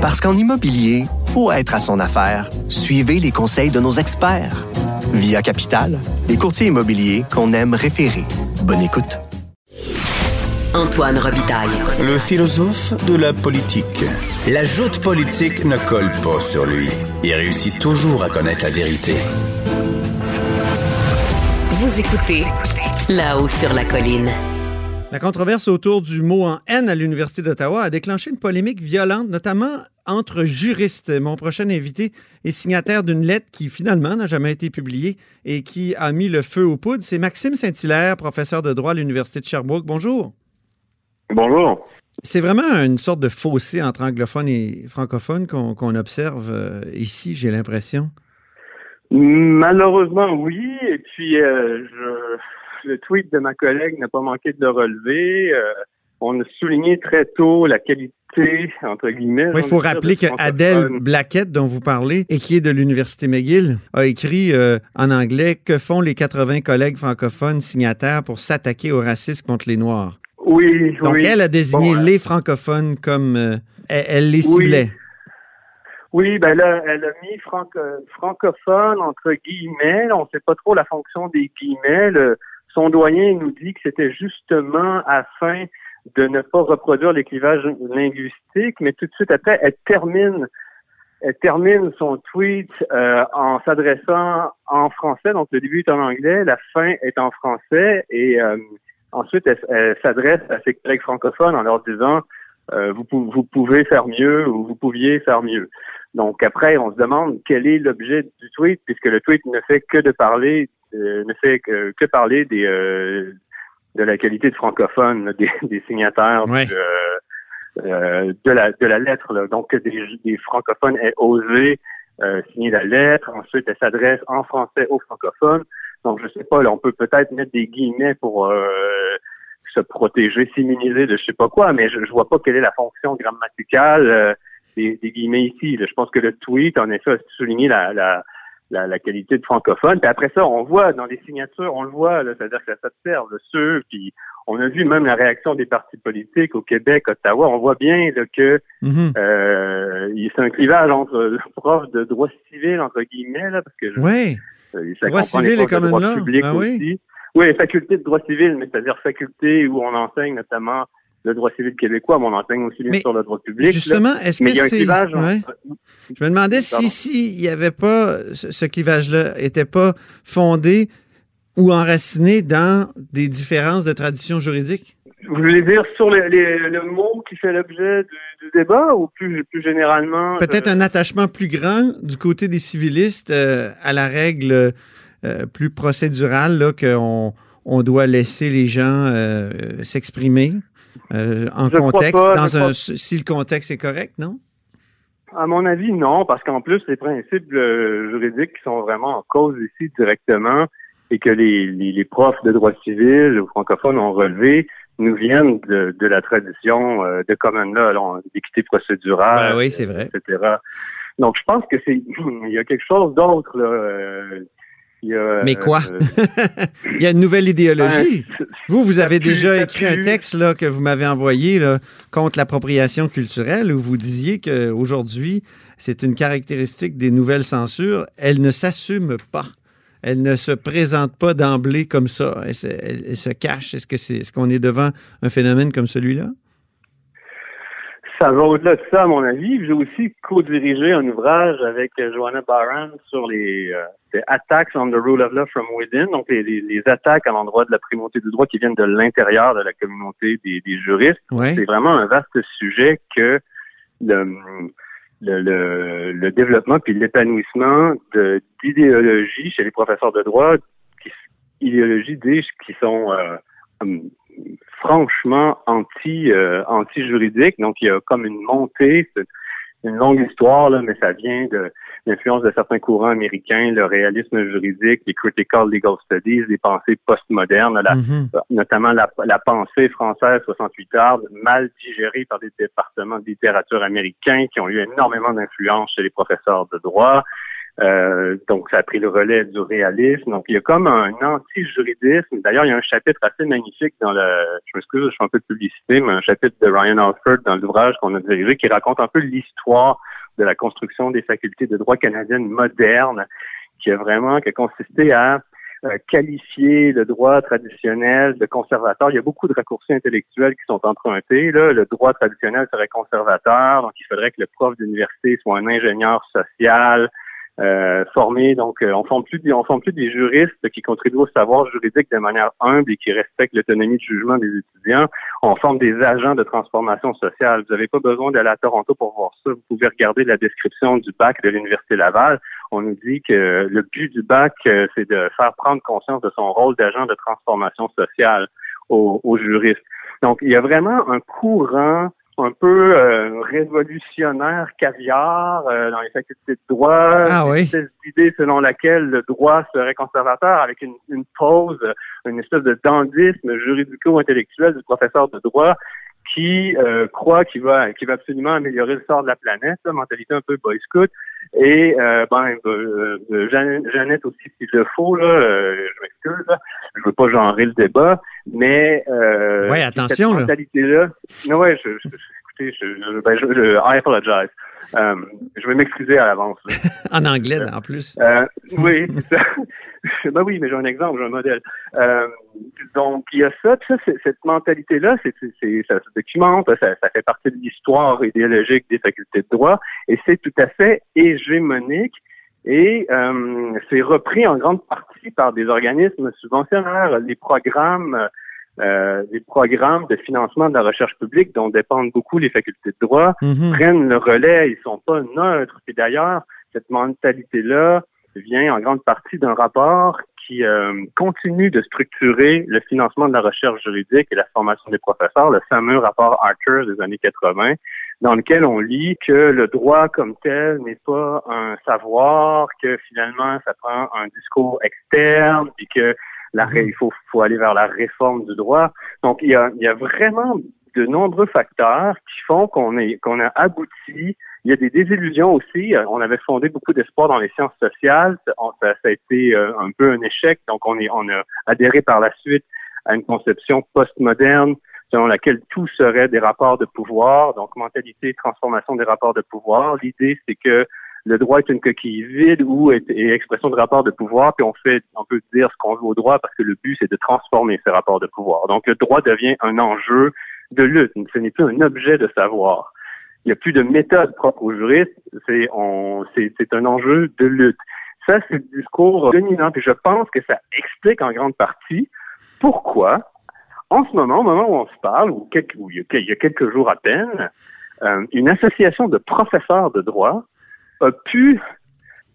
Parce qu'en immobilier, faut être à son affaire. Suivez les conseils de nos experts. Via Capital, les courtiers immobiliers qu'on aime référer. Bonne écoute. Antoine Robitaille. Le philosophe de la politique. La joute politique ne colle pas sur lui. Il réussit toujours à connaître la vérité. Vous écoutez là-haut sur la colline. La controverse autour du mot en haine à l'Université d'Ottawa a déclenché une polémique violente, notamment entre juristes. Mon prochain invité est signataire d'une lettre qui finalement n'a jamais été publiée et qui a mis le feu aux poudres. C'est Maxime Saint-Hilaire, professeur de droit à l'Université de Sherbrooke. Bonjour. Bonjour. C'est vraiment une sorte de fossé entre anglophones et francophones qu'on observe euh, ici, j'ai l'impression. Malheureusement, oui. Et puis, euh, je le tweet de ma collègue n'a pas manqué de le relever. Euh, on a souligné très tôt la qualité, entre guillemets. il faut rappeler que Adèle Blackett, dont vous parlez, et qui est de l'Université McGill, a écrit euh, en anglais Que font les 80 collègues francophones signataires pour s'attaquer au racisme contre les Noirs? Oui, Donc, elle a désigné les francophones comme euh, elle, les ciblait. Oui, ben là, elle a mis francophone entre guillemets. On ne sait pas trop la fonction des guillemets. Son doyen nous dit que c'était justement afin de ne pas reproduire les clivages linguistiques, mais tout de suite après, elle termine elle termine son tweet euh, en s'adressant en français, donc le début est en anglais, la fin est en français, et euh, ensuite elle, s'adresse à ses collègues francophones en leur disant euh, vous, vous pouvez faire mieux ou vous pouviez faire mieux. Donc après, on se demande quel est l'objet du tweet, puisque le tweet ne fait que de parler ne fait que, que parler des euh, de la qualité de francophone des, des, signataires euh, de la de la lettre. Là. Donc que des, des, francophones aient osé signer la lettre. Ensuite, elle s'adresse en français aux francophones. Donc je sais pas, là, on peut peut-être mettre des guillemets pour se protéger, s'immuniser de je sais pas quoi, mais je, je vois pas quelle est la fonction grammaticale des, des, guillemets ici. Je pense que le tweet, en effet, a souligné la, la la, qualité de francophone. Puis après ça, on voit dans les signatures, on le voit, c'est-à-dire que ça s'observe, ceux, puis on a vu même la réaction des partis politiques au Québec, Ottawa, on voit bien que mm-hmm. euh, c'est un clivage entre le prof de droit civil, entre guillemets, là, parce que oui. Euh, ça droit civil est comme là. Ah, oui. oui, faculté de droit civil, mais c'est-à-dire faculté où on enseigne notamment le droit civil québécois, mais on enseigne aussi bien sûr le droit public. Justement, est-ce que c'est... Je me demandais si s'il n'y avait pas ce, clivage-là, n'était pas fondé ou enraciné dans des différences de tradition juridique? Vous voulez dire sur le mot qui fait l'objet du, débat ou plus, plus généralement? Peut-être un attachement plus grand du côté des civilistes euh, à la règle euh, plus procédurale qu'on on doit laisser les gens euh, s'exprimer? Euh, en contexte, dans un, si le contexte est correct, non? À mon avis, non, parce qu'en plus, les principes euh, juridiques qui sont vraiment en cause ici directement et que les, les, profs de droit civil ou francophones ont relevé nous viennent de, de la tradition euh, de common law, d'équité procédurale, ben oui, c'est vrai. etc. Donc, je pense que c'est il y a quelque chose d'autre là, mais quoi? Euh, il y a une nouvelle idéologie. Ben, vous, vous avez déjà écrit un texte là, que vous m'avez envoyé là, contre l'appropriation culturelle où vous disiez qu'aujourd'hui, c'est une caractéristique des nouvelles censures. Elles ne s'assument pas. Elles ne se présentent pas d'emblée comme ça. Elles se, cachent. Est-ce que c'est, est-ce qu'on est devant un phénomène comme celui-là? Ça va au-delà de ça, à mon avis. J'ai aussi co-dirigé un ouvrage avec Joanna Barron sur les, euh, Attacks on the Rule of Law from Within, donc les, les, attaques à l'endroit de la primauté du droit qui viennent de l'intérieur de la communauté des, des juristes. C'est vraiment un vaste sujet que le, le, le, développement puis l'épanouissement d'idéologies chez les professeurs de droit, qui, idéologies, dis qui sont euh, franchement anti euh, anti juridique. Donc il y a comme une montée, c'est une longue histoire là, mais ça vient de l'influence de certains courants américains, le réalisme juridique, les critical legal studies, les pensées postmodernes, mm-hmm. notamment la, la, pensée française 68 heures, mal digérée par des départements de littérature américains qui ont eu énormément d'influence chez les professeurs de droit. Euh, donc, ça a pris le relais du réalisme. Donc, il y a comme un anti-juridisme. D'ailleurs, il y a un chapitre assez magnifique dans le, je m'excuse, je suis un peu de publicité, mais un chapitre de Ryan Alford dans l'ouvrage qu'on a dirigé qui raconte un peu l'histoire de la construction des facultés de droit canadiennes modernes, qui a vraiment, qui a consisté à euh, qualifier le droit traditionnel de conservateur. Il y a beaucoup de raccourcis intellectuels qui sont empruntés. Là. Le droit traditionnel serait conservateur, donc il faudrait que le prof d'université soit un ingénieur social, euh, formés. Donc, euh, on forme plus, on forme plus des juristes qui contribuent au savoir juridique de manière humble et qui respectent l'autonomie de jugement des étudiants. On forme des agents de transformation sociale. Vous n'avez pas besoin d'aller à Toronto pour voir ça. Vous pouvez regarder la description du bac de l'Université Laval. On nous dit que le but du bac, euh, c'est de faire prendre conscience de son rôle d'agent de transformation sociale aux, aux juristes. Donc, il y a vraiment un courant un peu euh, révolutionnaire caviar euh, dans les facultés de droit. Ah oui. Cette idée selon laquelle le droit serait conservateur avec une, une pause, une espèce de dandisme juridico-intellectuel du professeur de droit qui euh, croit qu'il va qu'il va absolument améliorer le sort de la planète, mentalité un peu boy scout. Et euh, ben euh, Jeannette, aussi s'il le faut là, je m'excuse, je veux pas genrer le débat, mais euh, ouais attention cette mentalité là. Ouais, je, je, écoutez, je, ben, je, je I apologize. je vais m'excuser à l'avance. en anglais en plus. oui, c'est ça. ben oui, mais j'ai un exemple, j'ai un modèle. Euh, donc, il y a ça, ça cette mentalité-là, c'est, ça se documente, ça, ça fait partie de l'histoire idéologique des facultés de droit, et c'est tout à fait hégémonique. Et euh, c'est repris en grande partie par des organismes subventionnaires, les programmes, euh, les programmes de financement de la recherche publique dont dépendent beaucoup les facultés de droit Mhm. prennent le relais. Ils sont pas neutres. Et d'ailleurs, cette mentalité-là vient en grande partie d'un rapport qui euh, continue de structurer le financement de la recherche juridique et la formation des professeurs, le fameux rapport Archer des années 80, dans lequel on lit que le droit comme tel n'est pas un savoir, que finalement ça prend un discours externe, et que la, Mhm. il faut, faut aller vers la réforme du droit. Donc il y a, il y a vraiment de nombreux facteurs qui font qu'on est qu'on a abouti. Il y a des désillusions aussi. Euh, On avait fondé beaucoup d'espoir dans les sciences sociales. On- ça- ça a été euh, un peu un échec. Donc on est on a adhéré par la suite à une conception postmoderne selon laquelle tout serait des rapports de pouvoir. Donc mentalité, transformation des rapports de pouvoir. L'idée c'est que le droit est une coquille vide ou est, est expression de rapports de pouvoir, puis on fait, on peut dire ce qu'on veut au droit parce que le but c'est de transformer ces rapports de pouvoir. Donc le droit devient un enjeu de lutte. Ce n'est plus un objet de savoir. Il n'y a plus de méthode propre aux juristes. C'est un enjeu de lutte. Ça, c'est le discours dominant. Et je pense que ça explique en grande partie pourquoi, en ce moment, au moment où on se parle, ou, quelques, ou il, y a, il y a quelques jours à peine, euh, une association de professeurs de droit a pu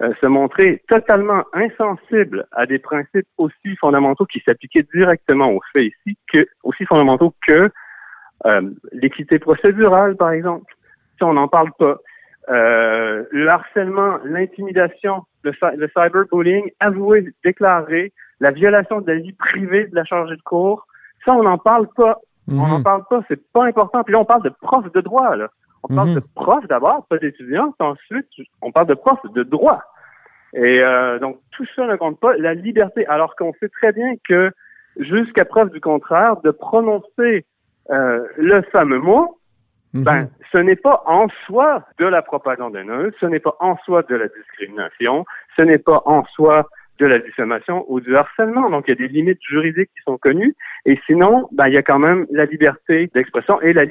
euh, se montrer totalement insensible à des principes aussi fondamentaux qui s'appliquaient directement aux faits ici, que aussi fondamentaux que euh, l'équité procédurale, par exemple. Si on n'en parle pas. Euh, le harcèlement, l'intimidation, le, cy- le cyberbullying, avoué, déclaré, la violation de la vie privée de la chargée de cours, ça, on n'en parle pas. On n'en Mhm. parle pas, c'est pas important. Puis là, on parle de profs de droit, là. On parle Mhm. de profs d'abord, pas d'étudiants, puis ensuite, on parle de profs de droit. Et euh, donc, tout ça ne compte pas. La liberté, alors qu'on sait très bien que, jusqu'à preuve du contraire, de prononcer euh, le fameux mot, Mhm. ben, ce n'est pas en soi de la propagande haineuse, ce n'est pas en soi de la discrimination, ce n'est pas en soi de la diffamation ou du harcèlement. Donc, il y a des limites juridiques qui sont connues. Et sinon, ben, il y a quand même la liberté d'expression et la,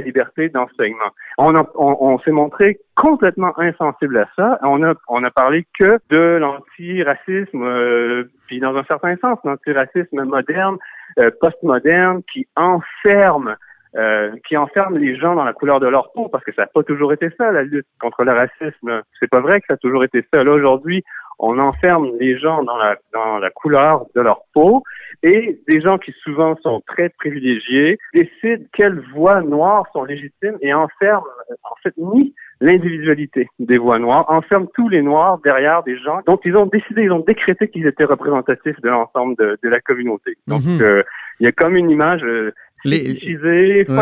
liberté d'enseignement. On s'est montré complètement insensible à ça. On a, on a parlé que de l'antiracisme, euh, puis dans un certain sens, l'antiracisme moderne, euh, postmoderne, qui enferme euh, qui enferme les gens dans la couleur de leur peau, parce que ça n'a pas toujours été ça, la lutte contre le racisme. C'est pas vrai que ça a toujours été ça. Là, aujourd'hui, on enferme les gens dans la, dans la couleur de leur peau et des gens qui souvent sont très privilégiés décident quelles voix noires sont légitimes et enferment, en fait, nient l'individualité des voix noires, enferment tous les noirs derrière des gens dont ils ont décidé, ils ont décrété qu'ils étaient représentatifs de l'ensemble de, de la communauté. Donc, Mhm. euh, il y a comme une image euh, Les- ouais.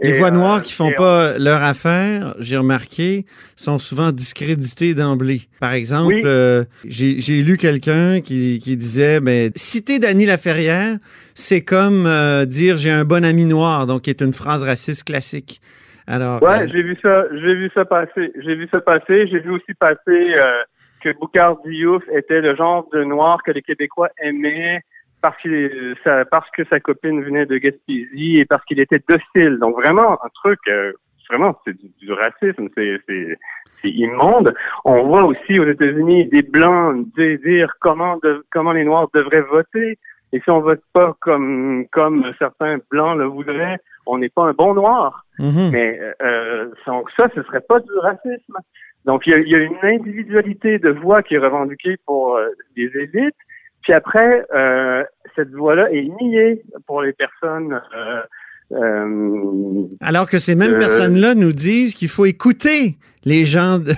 Les voix noires qui font pas leur affaire, j'ai remarqué, sont souvent discréditées d'emblée. Par exemple, j'ai lu quelqu'un qui, qui disait, ben, citer Dany Laferrière, c'est comme dire j'ai un bon ami noir, donc qui est une phrase raciste classique. Alors, ouais, j'ai vu ça, j'ai vu ça passer, j'ai vu ça passer, j'ai vu aussi passer que Boucard Diouf était le genre de noir que les Québécois aimaient parce qu'il parce que sa copine venait de Gaspésie et parce qu'il était docile. Donc vraiment un truc euh, vraiment c'est du, racisme, c'est c'est immonde. On voit aussi aux États-Unis des blancs dire comment comment les noirs devraient voter. Et si on vote pas comme comme certains blancs le voudraient, on n'est pas un bon noir. Mm-hmm. Mais euh, ça, ce serait pas du racisme. Donc, il y a, une individualité de voix qui est revendiquée pour euh, les élites. Puis après, euh, cette voix-là est niée pour les personnes. Euh, Alors que ces mêmes personnes-là nous disent qu'il faut écouter les gens de,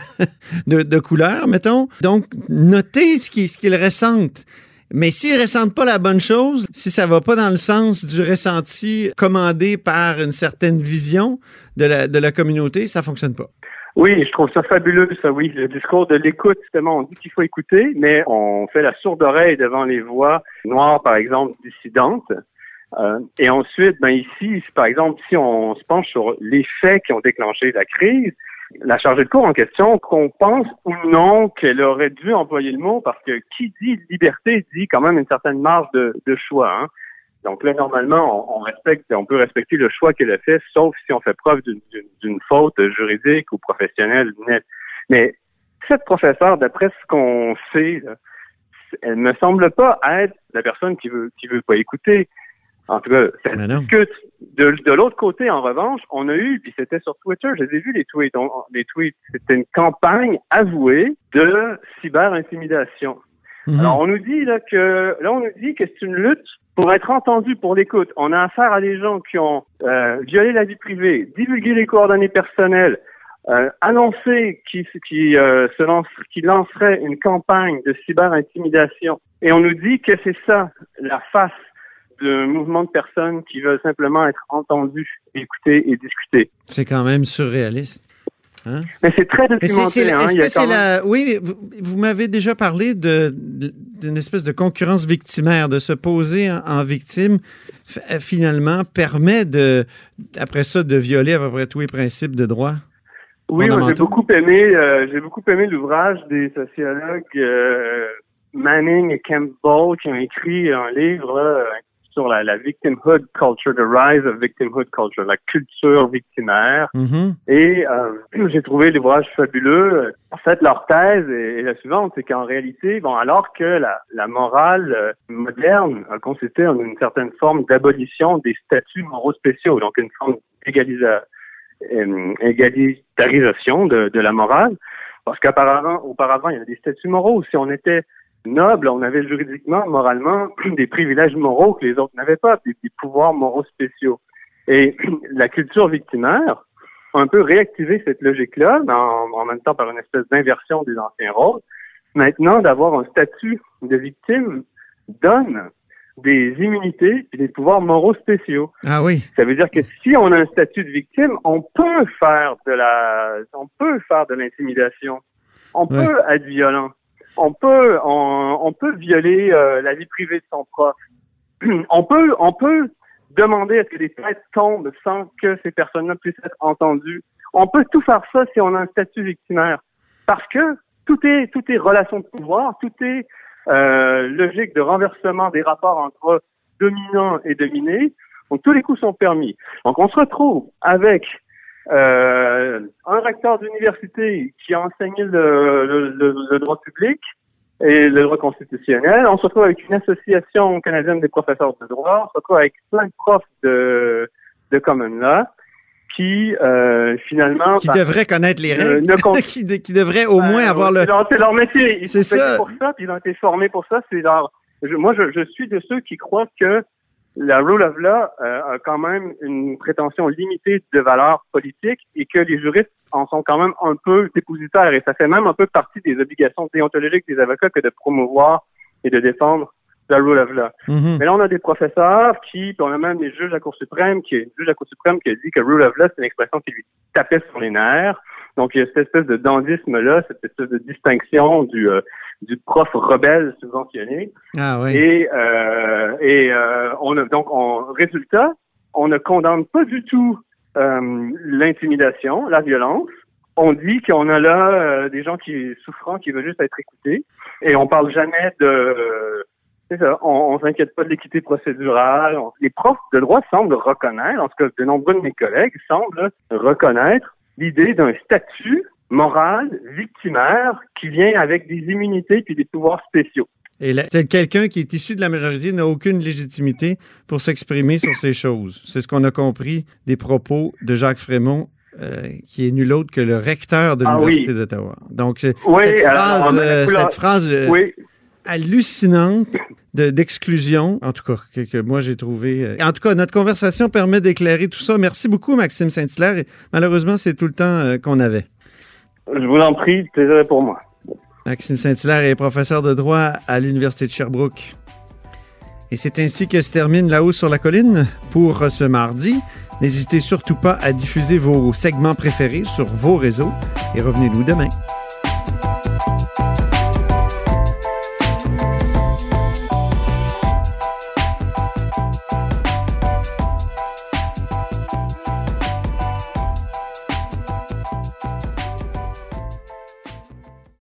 de, couleur, mettons. Donc, noter ce qu'ils ce qu'ils ressentent. Mais s'ils ressentent pas la bonne chose, si ça va pas dans le sens du ressenti commandé par une certaine vision de la, de la communauté, ça fonctionne pas. Oui, je trouve ça fabuleux, ça, oui. Le discours de l'écoute, justement, on dit qu'il faut écouter, mais on fait la sourde oreille devant les voix noires, par exemple, dissidentes. Euh, et ensuite, ben ici, par exemple, si on se penche sur les faits qui ont déclenché la crise, la chargée de cours en question, qu'on pense ou non qu'elle aurait dû employer le mot, parce que qui dit liberté dit quand même une certaine marge de, de choix. Hein. Donc là, normalement, on, respecte, on peut respecter le choix qu'elle a fait, sauf si on fait preuve d'une faute juridique ou professionnelle nette. Mais cette professeure, d'après ce qu'on sait, elle me semble pas être la personne qui veut qui veut pas écouter. En tout cas, ça discute. De, de l'autre côté, en revanche, on a eu, puis c'était sur Twitter, j'ai vu les tweets, les tweets, c'était une campagne avouée de cyber-intimidation. Mhm. Alors, on nous dit là que là, on nous dit que c'est une lutte pour être entendu pour l'écoute. On a affaire à des gens qui ont euh, violé la vie privée, divulgué les coordonnées personnelles, euh, annoncé qui, qui, euh, se lance, qui lancerait une campagne de cyber-intimidation. Et on nous dit que c'est ça, la face d'un mouvement de personnes qui veulent simplement être entendues, écoutées et discutées. C'est quand même surréaliste. Hein? Mais c'est très documenté. Hein, Oui, vous, m'avez déjà parlé d'une espèce de concurrence victimaire, de se poser en, victime, euh, finalement, permet de, après ça, de violer à peu près tous les principes de droit. Oui, j'ai beaucoup aimé, euh, j'ai beaucoup aimé l'ouvrage des sociologues euh, Manning et Campbell qui ont écrit un livre sur la, la, victimhood culture, the rise of victimhood culture, la culture victimaire. Mm-hmm. Et euh, j'ai trouvé l'ouvrage fabuleux. En fait, leur thèse est, la suivante, c'est qu'en réalité, bon, alors que la, la morale euh, moderne a consisté en une certaine forme d'abolition des statuts moraux spéciaux, donc une forme d'égalisa, euh, de la morale, parce qu'auparavant, auparavant, il y avait des statuts moraux. Si on était noble, on avait juridiquement, moralement, des privilèges moraux que les autres n'avaient pas, des, pouvoirs moraux spéciaux. Et la culture victimaire a un peu réactivé cette logique-là, en, en, même temps par une espèce d'inversion des anciens rôles. Maintenant, d'avoir un statut de victime donne des immunités et des pouvoirs moraux spéciaux. Ah oui. Ça veut dire que si on a un statut de victime, on peut faire de la, on peut faire de l'intimidation. On peut être violent on peut on, peut violer euh, la vie privée de son prof. on peut on peut demander à ce que des têtes tombent sans que ces personnes-là puissent être entendues. On peut tout faire ça si on a un statut victimaire, parce que tout est tout est relation de pouvoir, tout est euh, logique de renversement des rapports entre dominants et dominés. Donc tous les coups sont permis. Donc on se retrouve avec un recteur d'université qui a enseigné le, le, droit public et le droit constitutionnel. On se retrouve avec une association canadienne des professeurs de droit. On se retrouve avec plein de profs de, de common law qui euh, finalement qui devraient connaître les règles, qui, qui devraient au moins ben, avoir le c'est leur métier ils sont ça. pour ça puis ils ont été formés pour ça c'est leur moi je, je suis de ceux qui croient que la rule of law euh, a quand même une prétention limitée de valeur politique et que les juristes en sont quand même un peu dépositaires et ça fait même un peu partie des obligations déontologiques des avocats que de promouvoir et de défendre la rule of law. Mhm. Mais là, on a des professeurs qui, puis on a même des juges à la Cour suprême, qui est une juge à la Cour suprême qui a dit que rule of law, c'est une expression qui lui tapait sur les nerfs. Donc, il y a cette espèce de dandisme-là, cette espèce de distinction du, euh, du prof rebelle subventionné. Ah oui. Et, euh, et euh, on a donc, en résultat, on ne condamne pas du tout euh, l'intimidation, la violence. On dit qu'on a là euh, des gens qui souffrant, qui veulent juste être écoutés, et on parle jamais de ça, on, on s'inquiète pas de l'équité procédurale. Les profs de droit semblent reconnaître, en tout cas de nombreux de mes collègues semblent reconnaître l'idée d'un statut moral victimaire qui vient avec des immunités puis des pouvoirs spéciaux. Et quelqu'un qui est issu de la majorité n'a aucune légitimité pour s'exprimer sur ces choses. C'est ce qu'on a compris des propos de Jacques Frémont, euh, qui est nul autre que le recteur de Ah l'Université oui. d'Ottawa. Donc, Oui, cette alors, phrase, euh, cette phrase euh, Oui, hallucinante de- d'exclusion, en tout cas, que, que moi j'ai trouvé. euh, En tout cas, notre conversation permet d'éclairer tout ça. Merci beaucoup, Maxime Saint-Hilaire. Malheureusement, c'est tout le temps euh, qu'on avait. je vous en prie, plaisir pour moi. Maxime Saint-Hilaire est professeur de droit à l'Université de Sherbrooke. Et c'est ainsi que se termine La Haut sur la colline pour ce mardi. N'hésitez surtout pas à diffuser vos segments préférés sur vos réseaux et revenez-nous demain.